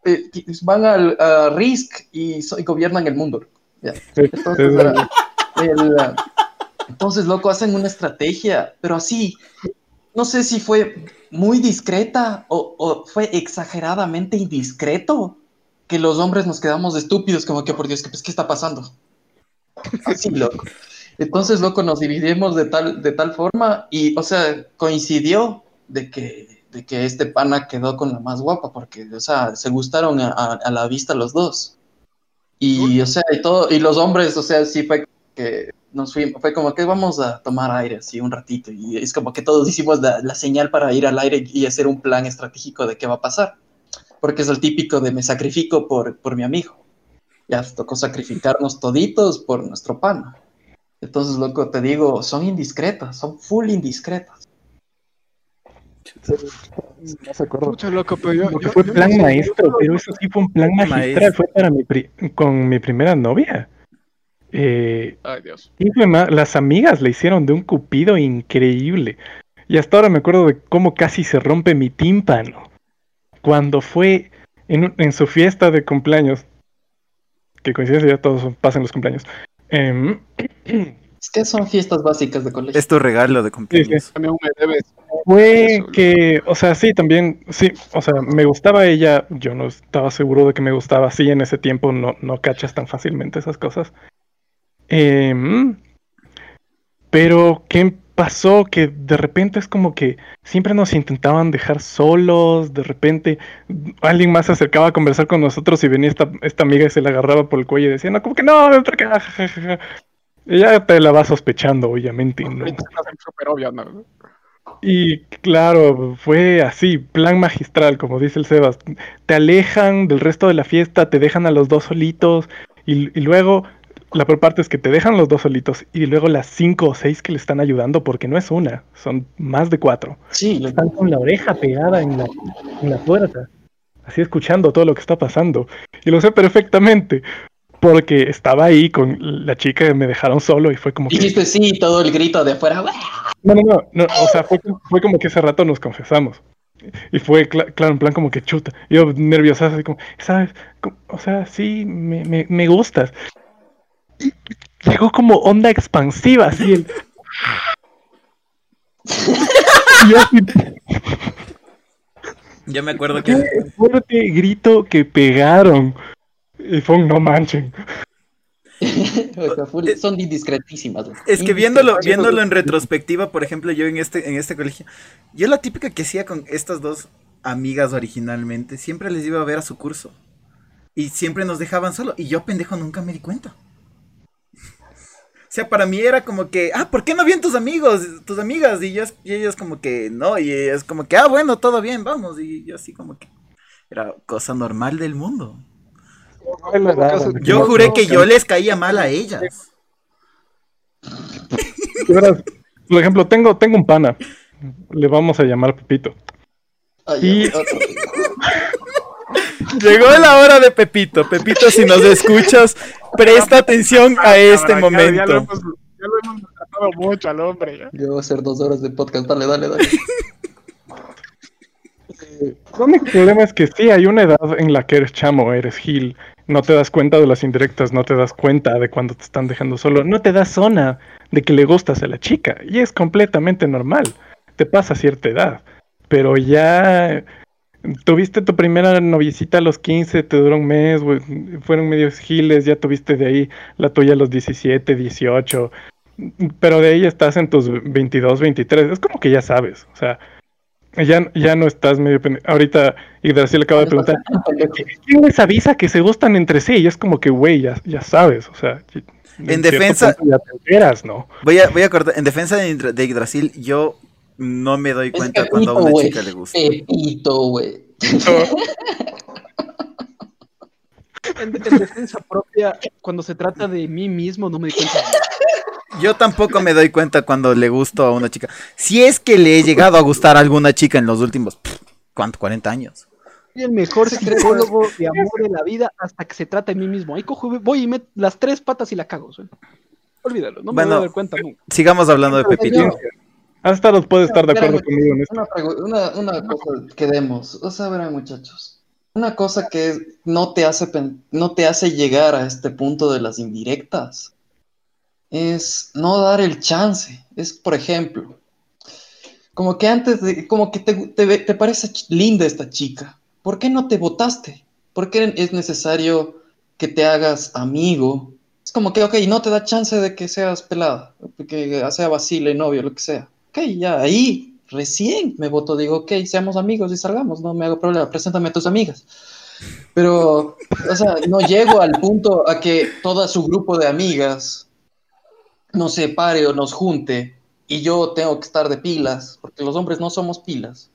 eh, van al a Risk y, so- y gobiernan el mundo. Entonces, el, uh, loco, hacen una estrategia, pero así, no sé si fue muy discreta o, o fue exageradamente indiscreto que los hombres nos quedamos estúpidos, como que por Dios, ¿qué, pues, ¿qué está pasando? Así, loco. Entonces, loco, nos dividimos de tal, de tal forma y, o sea, coincidió de que, de que este pana quedó con la más guapa, porque, o sea, se gustaron a, a- a la vista los dos. Y, o sea, y todo, y los hombres, o sea, sí fue que nos fuimos, fue como que vamos a tomar aire así un ratito, y es como que todos hicimos la, la señal para ir al aire y hacer un plan estratégico de qué va a pasar, porque es el típico de me sacrifico por, por mi amigo. Ya tocó sacrificarnos toditos por nuestro pana. Entonces, loco, te digo, son indiscretas, son full indiscretas. No se acuerdo. Mucho loco, pero yo. Yo- fue yo plan maestro, yo- pero eso sí fue un plan magistral, Maestro. fue para mi pri- con mi primera novia. Eh, Ay, Dios. y las amigas le hicieron de un cupido increíble. Y hasta ahora me acuerdo de cómo casi se rompe mi tímpano. Cuando fue en, su fiesta de cumpleaños. Que coincidencia, ya todos pasan los cumpleaños. Em, <clears throat> Es que son fiestas básicas de colegio. Es tu regalo de cumpleaños. También me debes. Fue que, o sea, sí, también, sí, o sea, me gustaba ella, yo no estaba seguro de que me gustaba, sí, en ese tiempo no, no cachas tan fácilmente esas cosas. Em, pero, ¿qué pasó? Que de repente es como que siempre nos intentaban dejar solos, de repente alguien más se acercaba a conversar con nosotros y venía esta, esta amiga y se la agarraba por el cuello y decía, no, como que no, ven para acá, jajaja". Y ya te la vas sospechando, obviamente, y no. Y claro, fue así, plan magistral, como dice el Sebas. Te alejan del resto de la fiesta, te dejan a los dos solitos y, y luego la peor parte es que te dejan los dos solitos y luego las cinco o seis que le están ayudando, porque no es una, son más de cuatro. Sí, le- Están con la oreja pegada en la, en la puerta, así escuchando todo lo que está pasando. Y lo sé perfectamente, porque estaba ahí con la chica que me dejaron solo y fue como que... dijiste sí, todo el grito de afuera. ¡Uah! No, no, no, no, o sea, fue, fue como que ese rato nos confesamos. Y fue, cla- claro, en plan como que chuta. Yo nerviosa, así como, ¿sabes? O sea, sí, me, me, me gustas. Y llegó como onda expansiva, así el... Y <laughs> yo así, Yo me acuerdo que. qué fuerte grito que pegaron. Y fue un no manchen. <laughs> Full- son indiscretísimas. Es que viéndolo, viéndolo en retrospectiva, por ejemplo, yo en este, en este colegio, yo la típica que hacía con estas dos amigas originalmente, siempre les iba a ver a su curso. Y siempre nos dejaban solo. Y yo, pendejo, nunca me di cuenta. O sea, para mí era como que, ah, ¿por qué no vienen tus amigos, tus amigas? Y, yo, y ellos como que, no, y es como que, ah, bueno, todo bien, vamos. Y yo así como que, era cosa normal del mundo. Yo juré que yo les caía mal a ellas. Por ejemplo, tengo, tengo un pana. Le vamos a llamar Pepito. Y-. <laughs> Llegó la hora de Pepito. Pepito, si nos escuchas, presta atención a este Ya- ya lo momento. hemos- Ya lo hemos tratado mucho al hombre. Yo voy a hacer dos horas de podcast. Dale, dale, dale. <laughs> El problema es que sí, hay una edad en la que eres chamo, eres gil, no te das cuenta de las indirectas, no te das cuenta de cuando te están dejando solo, no te das zona de que le gustas a la chica, y es completamente normal, te pasa cierta edad, pero ya tuviste tu primera noviecita a los 15, te duró un mes, fueron medios giles, ya tuviste de ahí la tuya a los 17, 18, pero de ahí estás en tus 22, 23, es como que ya sabes, o sea, ya, ya no estás medio pende- Ahorita Yggdrasil acaba de preguntar, <laughs> ¿quién les avisa que se gustan entre sí? Y es como que, güey, ya, ya sabes, o sea. En defensa- Ya te enteras, ¿no? Voy a, voy a cortar. En defensa de, de Yggdrasil, yo no me doy cuenta cuando a una chica le gusta. Pepito, güey. En, en defensa propia, cuando se trata de mí mismo, no me di cuenta. Yo tampoco me doy cuenta cuando le gusto a una chica. Si es que le he llegado a gustar a alguna chica en los últimos, ¿cuánto? 40 años. Soy el mejor psicólogo de amor de la vida hasta que se trata de mí mismo. Ahí cojo, voy y meto las tres patas y la cago. suena. Olvídalo, no me Bueno, voy a dar cuenta nunca. Sigamos hablando de Pepito. Hasta los puede estar de acuerdo Espérame, conmigo en esto. Una, pregu- una, una cosa que demos, o sea, verán muchachos, una cosa que no te hace no te hace llegar a este punto de las indirectas es no dar el chance. Es, por ejemplo, como que antes de, como que te, te, parece linda esta chica, ¿por qué no te votaste? ¿Por qué es necesario que te hagas amigo? Es como que, ok, no te da chance de que seas pelada, que sea vacile, novio, lo que sea. Ok, ya ahí recién me voto, digo, ok, seamos amigos y salgamos, no me hago problema, preséntame a tus amigas. Pero, o sea, no llego al punto a que todo su grupo de amigas nos separe o nos junte y yo tengo que estar de pilas, porque los hombres no somos pilas,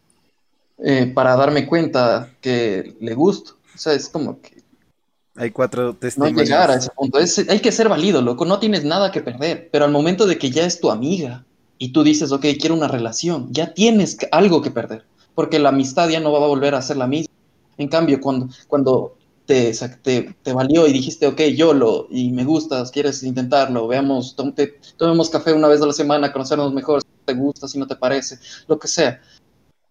eh, para darme cuenta que le gusto. O sea, es como que Hay cuatro no testimonios. llegar a ese punto. Es- hay que ser válido, loco. No tienes nada que perder. Pero al momento de que ya es tu amiga y tú dices, ok, quiero una relación, ya tienes algo que perder. Porque la amistad ya no va a volver a ser la misma. En cambio, cuando, cuando te, te, te valió y dijiste, ok, yo lo, y me gustas, quieres intentarlo, veamos, tom- te- tomemos café una vez a la semana, conocernos mejor, si te gusta, si no te parece, lo que sea.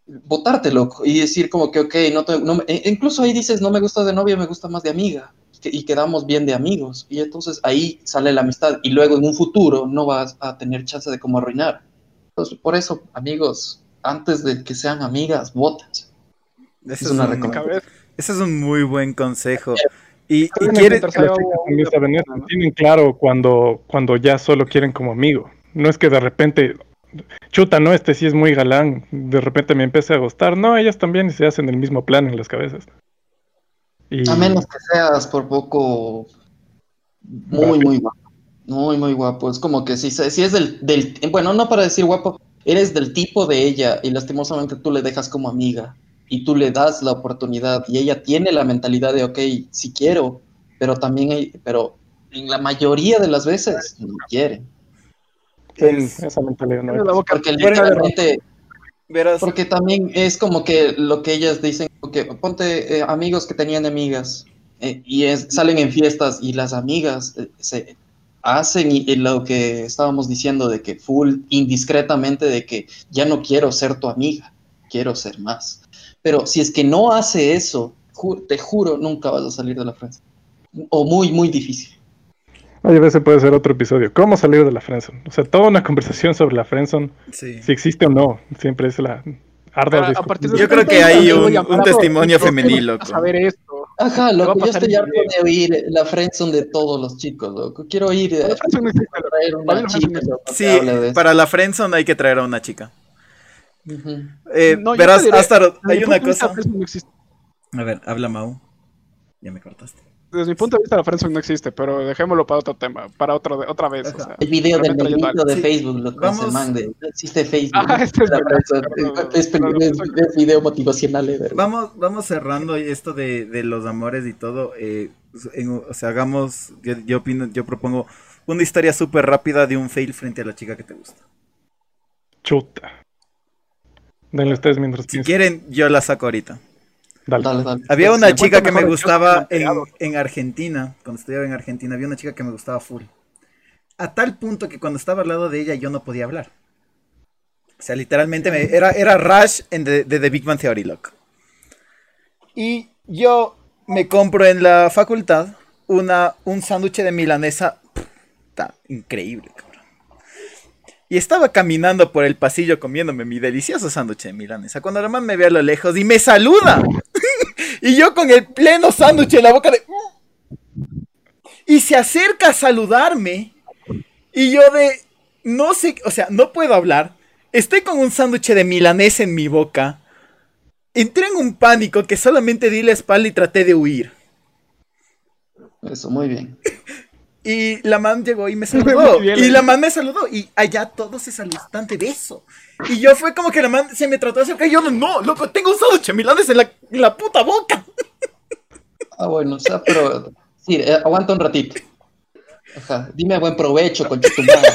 Votarte, loco, y decir como que, ok, no te, no me- e- incluso ahí dices, no me gusta de novia, me gusta más de amiga y quedamos bien de amigos. Y entonces ahí sale la amistad y luego en un futuro no vas a tener chance de cómo arruinar. Entonces, por eso, amigos, antes de que sean amigas, votense. Ese Es una un, recomendación. Ese es un muy buen consejo. Y, y Pueden quiere, encontrarse Las algo- chicas también saben esto, tienen claro cuando, cuando ya solo quieren como amigo. No es que de repente, chuta, no, este sí es muy galán, de repente me empiece a gustar. No, ellas también se hacen el mismo plan en las cabezas. Y A menos que seas por poco muy, muy guapo. Muy, muy guapo. Es como que si, se- si es del, del, bueno, no para decir guapo, eres del tipo de ella y lastimosamente tú le dejas como amiga y tú le das la oportunidad y ella tiene la mentalidad de, ok, si quiero, pero también, hay, pero en la mayoría de las veces no quiere. esa mentalidad no es. Porque literalmente... Porque también es como que lo que ellas dicen, que ponte eh, amigos que tenían amigas eh, y salen en fiestas y las amigas eh, se hacen y, lo que estábamos diciendo de que full indiscretamente de que ya no quiero ser tu amiga, quiero ser más. Pero si es que no hace eso, te juro, nunca vas a salir de la frente. O muy, muy difícil. Oye, a veces puede ser otro episodio. ¿Cómo salir de la friendzone? O sea, toda una conversación sobre la friendzone, si existe o no, siempre es la ardua Yo creo que hay un, testimonio femenino. Saber esto. Ajá, loco, yo estoy harto de oír la friendzone de todos los chicos, loco. Quiero oír eh, traer una chica. Sí, para la friendzone hay que traer a una chica. Eh, verás, hasta hay una cosa. A ver, habla Mau. Ya me cortaste desde mi punto de vista la friendzone no existe, pero dejémoslo para otro tema, para otro, otra vez. O sea, el video del negrito de Facebook, lo que Vamos... se mande. No existe Facebook. Ah, este es, es, es, video motivacional. ¿eh? Vamos, vamos cerrando esto de, de los amores y todo. Eh, en, o sea, hagamos, yo, yo, opino, yo propongo una historia súper rápida de un fail frente a la chica que te gusta. Chuta. Denle ustedes mientras Si quieren, yo la saco ahorita. Había una chica que me gustaba en, Argentina, cuando estudiaba en Argentina, había una chica que me gustaba full. A tal punto que cuando estaba al lado de ella yo no podía hablar. O sea, literalmente me, era, era Rush en de, The Big Man Theory Lock. Y yo me compro en la facultad una, un sándwich de milanesa. Está increíble, y estaba caminando por el pasillo comiéndome mi delicioso sándwich de milanesa. Cuando mamá me ve a lo lejos y me saluda. <laughs> y yo con el pleno sándwich en la boca de... Y se acerca a saludarme. Y yo de... No sé, o sea, no puedo hablar. Estoy con un sándwich de milanesa en mi boca. Entré en un pánico que solamente di la espalda y traté de huir. Eso, muy bien. <laughs> Y la man llegó y me <laughs> saludó. y la man me saludó. Y allá todos se saludan de beso. Y yo fue como que la man se me trató de acercar. Y yo, no, loco, tengo un sándwich milanes en la, en la puta boca. <laughs> Ah, bueno, o sea, pero. Sí, eh, aguanta un ratito. Ajá, dime buen provecho, con tu madre.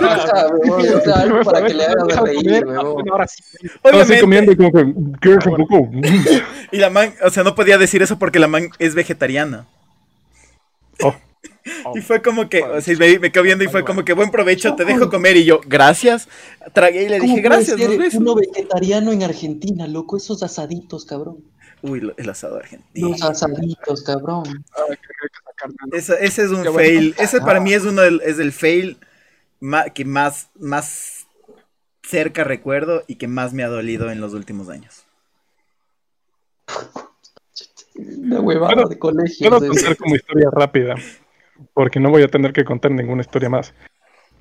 <laughs> o sea, algo para que le hagas reír, Obviamente. comiendo como que. y la man, o sea, no podía decir eso porque la man es vegetariana. Oh. <laughs> Y fue como que, o sea, me, me quedó viendo y fue como que buen provecho, te dejo comer. Y yo, gracias. Tragué y le dije, gracias. Ser uno vegetariano en Argentina, loco, esos asaditos, cabrón. Uy, el asado argentino. Los asaditos, cabrón. Ese, ese es un fail. Ese para mí es uno del, es el fail que más, más cerca recuerdo y que más me ha dolido en los últimos años. <laughs> Una huevada de colegio. Puedo contar como historia rápida, porque no voy a tener que contar ninguna historia más.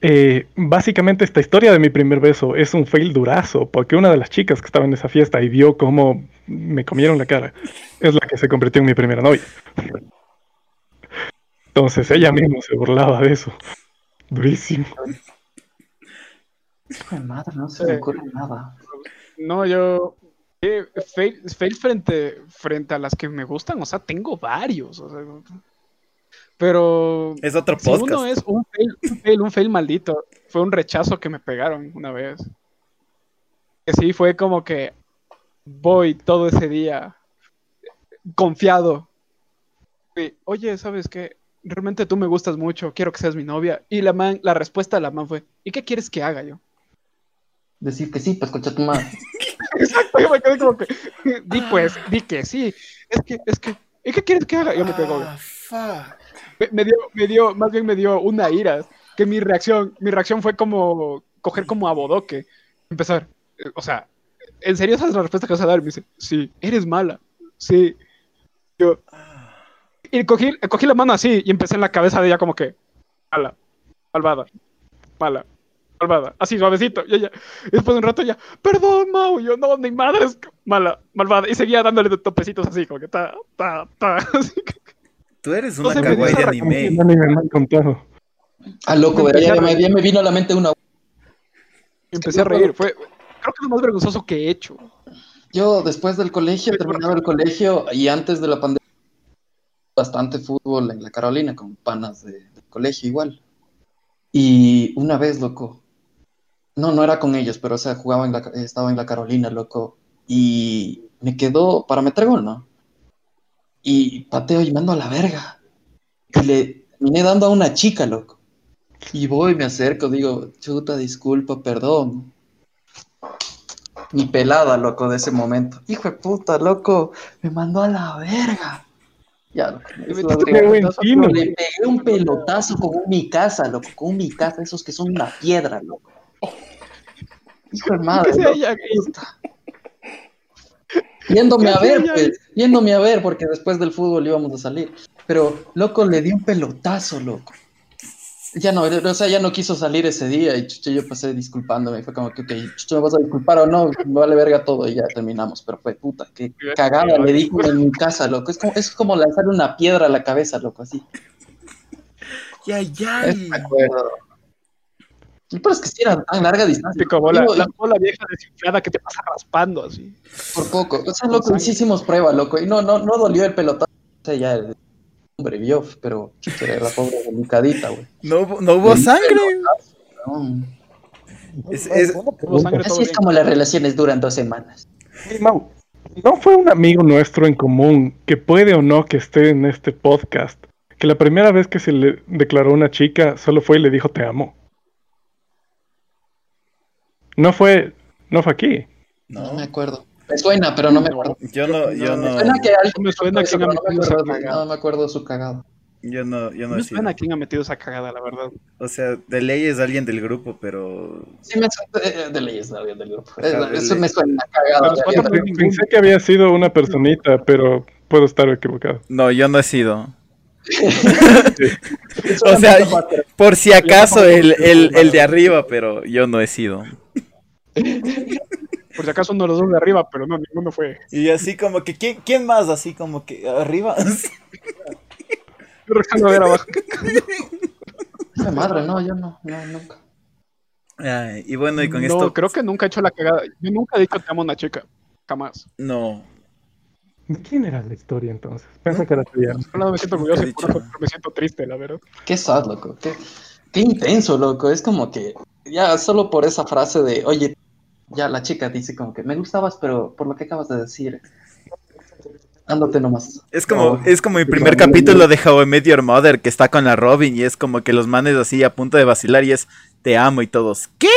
Eh, básicamente esta historia de mi primer beso es un fail durazo, porque una de las chicas que estaba en esa fiesta y vio cómo me comieron la cara, es la que se convirtió en mi primera novia. Entonces ella misma se burlaba de eso. Durísimo. madre, no se me ocurre nada. No, yo eh, fail, frente, frente a las que me gustan, o sea, tengo varios. pero. Es otro podcast. uno es un fail, un fail, maldito. Fue un rechazo que me pegaron una vez. Que sí, fue como que voy todo ese día confiado. Oye, ¿sabes qué? Realmente tú me gustas mucho, quiero que seas mi novia. Y la man, la respuesta de la man fue, ¿y qué quieres que haga yo? Decir que sí, pues concha tu madre. <laughs> Exacto, yo me quedé como que, di pues, di que sí. Es que, es que, ¿y qué quieres que haga? Yo me pegó. Ah, me, dio, me dio, más bien me dio una ira. Que mi reacción, mi reacción fue como coger como a bodoque. Empezar, eh, o sea, ¿en serio esa es la respuesta que vas a dar? Me dice, sí, eres mala. Sí. Yo. Y cogí, cogí la mano así y empecé en la cabeza de ella como que, mala, malvada, mala, malvada, así suavecito, y ella, y después de un rato ya, perdón, Mau, yo no, mi madre es mala, malvada, y seguía dándole topecitos así, como que ta, ta, ta, así <laughs> Tú eres una kawaii de anime. anime Ah, loco, ya, me, ya me vino a la mente una Empecé a reír. Fue, creo que es lo más vergonzoso que he hecho. Yo después del colegio, terminaba el colegio y antes de la pandemia, bastante fútbol en la Carolina con panas de, del colegio igual. Y una vez, loco, no, no era con ellos, pero o sea, jugaba en la, estaba en la Carolina, loco, y me quedó para meter gol, ¿no? Y pateo y mando a la verga. Y le terminé dando a una chica, loco. Y voy, me acerco, digo, chuta, disculpa, perdón. Mi pelada, loco, de ese momento. Hijo de puta, loco, me mandó a la verga. Ya, loco. Tino. le pegué un pelotazo con mi casa, loco, con mi casa, esos que son una piedra, loco. Hijo de madre. Que sea Yéndome a ¿Qué ver, pues, yéndome a ver, porque después del fútbol íbamos a salir. Pero, loco, le di un pelotazo, loco. Ya no, o sea, ya no quiso salir ese día y chucha, yo pasé disculpándome. Fue como que, ok, chucha, ¿me vas a disculpar o no? Me vale verga todo y ya terminamos. Pero fue puta, qué cagada le di en mi casa, loco. Es como, es como lanzarle una piedra a la cabeza, loco, así. Ya, ya. Me acuerdo. Pero es que sí era tan larga distancia. Pico bola, Digo, la bola vieja desinflada que te pasa raspando así. Por poco. O sea, loco, sí hicimos prueba, loco. Y no, no, no dolió el pelotazo. O sea, ya el hombre vio, pero chucha, la pobre delicadita, güey. No, hubo- no hubo sangre. No. Es- es- Tuvo sangre todo Así es bien. como las relaciones duran dos semanas. Hey, Mau, ¿no fue un amigo nuestro en común que puede o no que esté en este podcast? Que la primera vez que se le declaró una chica solo fue y le dijo te amo. No fue, no fue aquí. No, No, me acuerdo. Me suena, pero no me acuerdo. yo no, yo Me no, suena que alguien Me suena pero no me metido esa acuerdo- cagada. no me acuerdo de su cagado. yo no, yo no Me he sido. suena quién ha metido esa cagada, la verdad. O sea, de ley es alguien del grupo, pero Sí, me suena eh, de leyes de alguien del grupo. Ajá, Eh, de Eso ley. me suena cagado. Pero de ¿cuánto alguien. fue? Pensé que había sido una personita, pero puedo estar equivocado. no, yo no he sido. <laughs> O me sea, por si acaso el, el, el de arriba, pero yo no he sido. <laughs> Por si acaso uno de los dos de arriba, pero no, ninguno fue. Y así como que, ¿quién, quién más? Así como que arriba. Yo a ver abajo. Esa madre, no, yo no, no, nunca. Ay, y bueno, y con no, esto. creo que nunca he hecho la cagada. Yo nunca he dicho te amo a una chica. Jamás. No. ¿De quién era la historia entonces? Pensé que era tuya. Por un lado me siento orgulloso y Nunca he por otro dicho. me siento triste, la verdad. Qué sad, loco. Qué, qué intenso, loco. Es como que ya solo por esa frase de, oye, ya la chica dice como que me gustabas, pero por lo que acabas de decir, ándate nomás. Es como, Oh, es como el primer capítulo de How I Met Your Mother que está con la Robin y es como que los manes así a punto de vacilar y es te amo y todos. ¿Qué?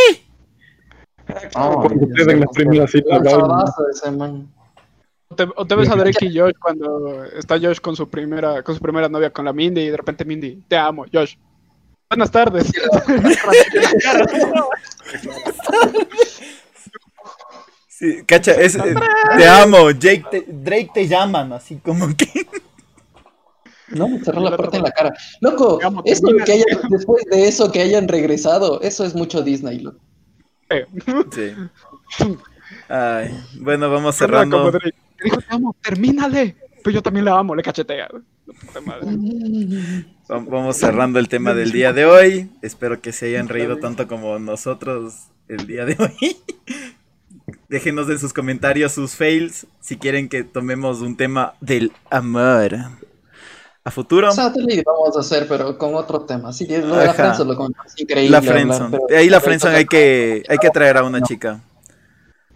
Oh, Cuando o te ves a <laughs> Drake y Josh cuando está Josh con su primera, con su primera novia, con la Mindy, y de repente Mindy, te amo, Josh. Buenas tardes. Sí, cacha, es, eh, te amo, Jake te- Drake te llaman, así como que. No, me cerró la puerta en la cara. Loco, eso que hayan, después de eso que hayan regresado, eso es mucho Disney, loco. Sí. Ay, bueno, vamos cerrando. Dijo, te amo, termínale. Pero yo también la amo, le cachetea. La puta madre. <laughs> Va- Vamos cerrando el tema del día de hoy. Espero que se hayan reído tanto como nosotros el día de hoy. <laughs> Déjenos en sus comentarios sus fails si quieren que tomemos un tema del amor. A futuro, vamos a hacer, pero con otro tema. Sí, lo de la friendzone lo increíble. la De ahí la toca- hay que, hay que traer a una chica.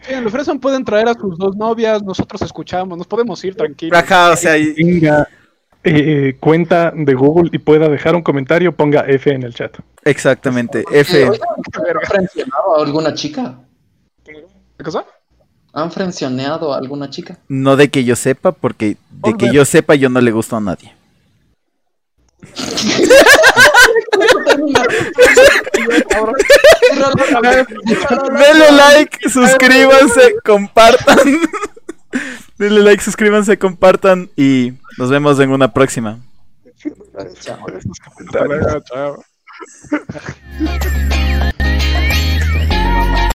Sí, en el Freson pueden traer a sus dos novias, nosotros escuchamos, nos podemos ir tranquilos. Ajá, o sea, y- eh, cuenta de Google y pueda dejar un comentario, ponga F en el chat. exactamente. F. ¿Han frencionado a alguna chica? ¿Qué cosa? ¿Han frencioneado a alguna chica? No de que yo sepa, porque de que yo sepa yo no le gusto a nadie. <laughs> Denle like, <laughs> suscríbanse, compartan. <laughs> Denle like, suscríbanse, compartan y nos vemos en una próxima. Chao. Chao. <laughs>